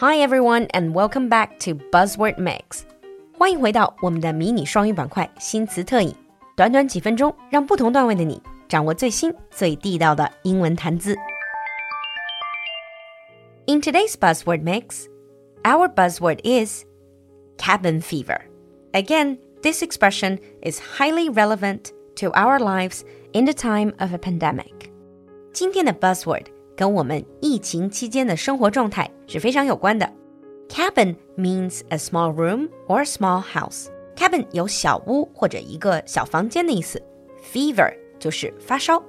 Hi everyone and welcome back to Buzzword Mix。欢迎回到我们的迷你双语板块新词特饮，短短几分钟，让不同段位的你掌握最新最地道的英文谈资。In today's Buzzword Mix, our buzzword is cabin fever. Again, this expression is highly relevant to our lives in the time of a pandemic. 今天的 buzzword 跟我们疫情期间的生活状态是非常有关的。Cabin means a small room or a small house. Cabin 有小屋或者一个小房间的意思。Fever 就是发烧。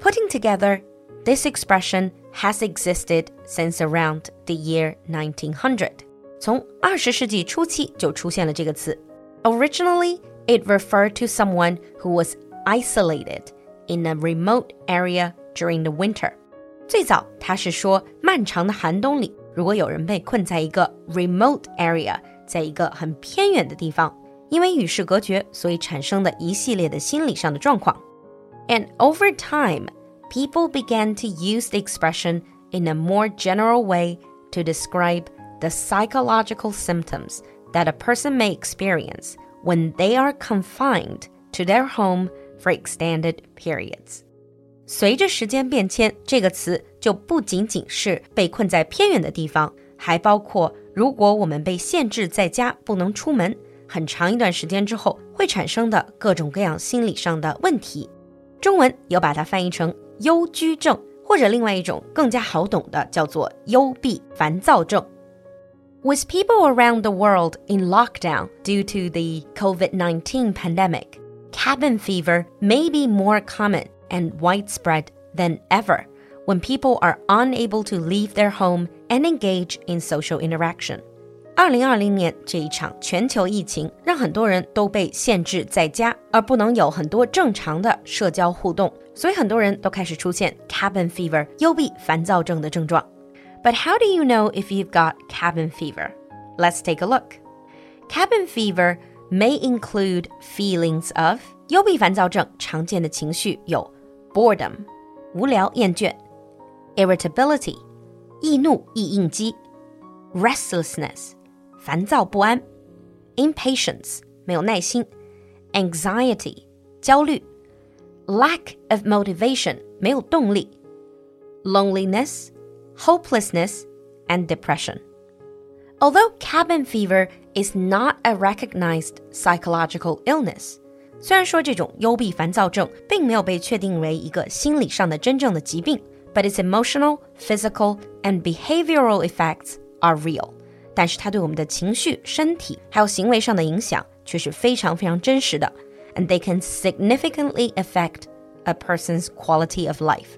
Putting together, this expression has existed since around the year 1900. 从二十世纪初期就出现了这个词。Originally, it referred to someone who was isolated in a remote area during the winter. 最早，它是说漫长的寒冬里，如果有人被困在一个 remote area，在一个很偏远的地方，因为与世隔绝，所以产生的一系列的心理上的状况。And over time, people began to use the expression in a more general way to describe the psychological symptoms that a person may experience when they are confined to their home for extended periods. 随着时间变迁，这个词就不仅仅是被困在偏远的地方，还包括如果我们被限制在家不能出门很长一段时间之后会产生的各种各样心理上的问题。中文有把它翻译成忧居症，或者另外一种更加好懂的叫做幽闭烦躁症。With people around the world in lockdown due to the COVID 19 pandemic, cabin fever may be more common and widespread than ever when people are unable to leave their home and engage in social interaction. 二零二零年这一场全球疫情，让很多人都被限制在家，而不能有很多正常的社交互动，所以很多人都开始出现 cabin fever 幽闭烦躁症的症状。But how do you know if you've got cabin fever? Let's take a look. Cabin fever may include feelings of 幽闭烦躁症常见的情绪有 boredom 无聊厌倦，irritability 易怒易应激，restlessness 烦躁不安，impatience 没有耐心，anxiety 焦虑，lack of motivation 没有动力，loneliness hopelessness and depression. Although cabin fever is not a recognized psychological illness, 虽然说这种幽闭烦躁症并没有被确定为一个心理上的真正的疾病，but its emotional, physical, and behavioral effects are real。但是它对我们的情绪、身体还有行为上的影响却是非常非常真实的，and they can significantly affect a person's quality of life.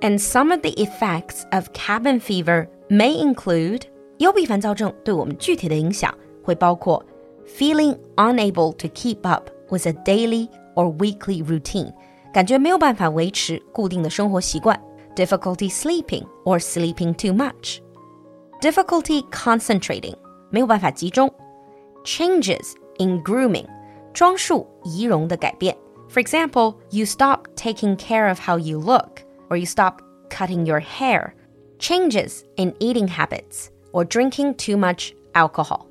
And some of the effects of cabin fever may include 幽闭烦躁症对我们具体的影响会包括 feeling unable to keep up with a daily or weekly routine，感觉没有办法维持固定的生活习惯；difficulty sleeping or sleeping too much; difficulty concentrating，没有办法集中；changes in grooming，装束仪容的改变。For example, you stop taking care of how you look, or you stop cutting your hair. Changes in eating habits or drinking too much alcohol.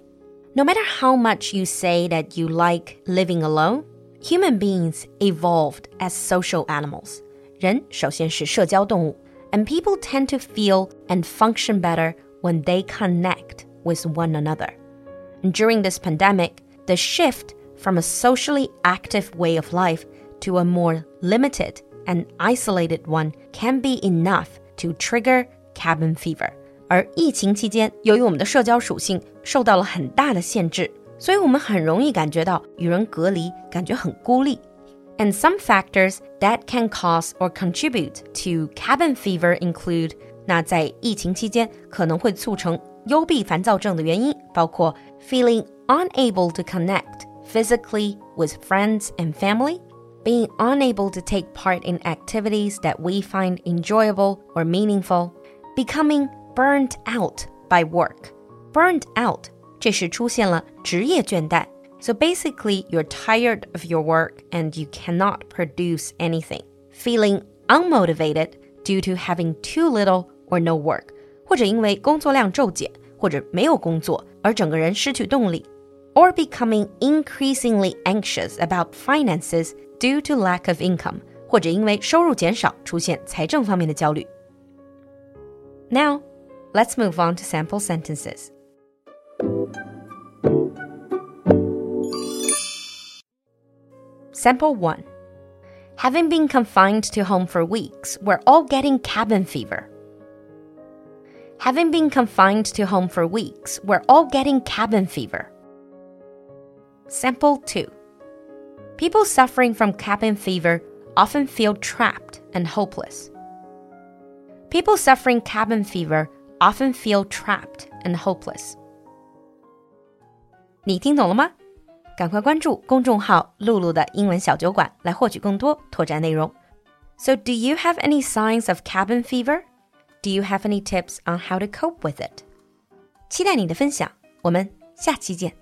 No matter how much you say that you like living alone, human beings evolved as social animals. 人首先是社交动物, and people tend to feel and function better when they connect with one another. And during this pandemic, the shift from a socially active way of life to a more limited and isolated one can be enough to trigger cabin fever. 而疫情期间，由于我们的社交属性受到了很大的限制，所以我们很容易感觉到与人隔离，感觉很孤立。And some factors that can cause or contribute to cabin fever include，那在疫情期间可能会促成幽闭烦躁症的原因包括 feeling unable to connect physically with friends and family, being unable to take part in activities that we find enjoyable or meaningful, becoming burnt out by work. Burnt out 这是出现了职业倦怠. So basically, you're tired of your work and you cannot produce anything. Feeling unmotivated due to having too little or no work. 或者因为工作量骤减， 或者没有工作而整个人失去动力，or becoming increasingly anxious about finances due to lack of income，或者因为收入减少出现财政方面的焦虑。Now, let's move on to sample sentences. Sample 1. Having been confined to home for weeks, we're all getting cabin fever. Having been confined to home for weeks, we're all getting cabin fever. Sample 2. People suffering from cabin fever often feel trapped and hopeless. People suffering cabin fever often feel trapped and hopeless. 你听懂了吗？赶快关注公众号“露露的英文小酒馆”来获取更多拓展内容。So, do you have any signs of cabin fever? Do you have any tips on how to cope with it? 期待你的分享，我们下期见。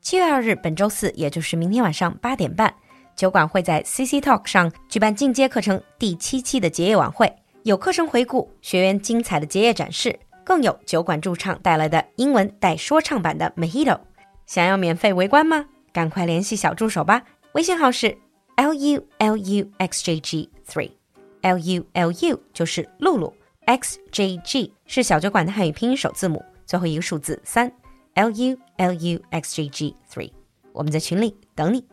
七月二日，本周四，也就是明天晚上八点半，酒馆会在 CC Talk 上举办进阶课程第七期的结业晚会，有课程回顾、学员精彩的结业展示，更有酒馆驻唱带来的英文带说唱版的 Mojito。想要免费围观吗？赶快联系小助手吧，微信号是 l u l u x j g three，l u l u 就是露露。X J G 是小酒馆的汉语拼音首字母，最后一个数字三，L U L U X J G three。我们在群里等你。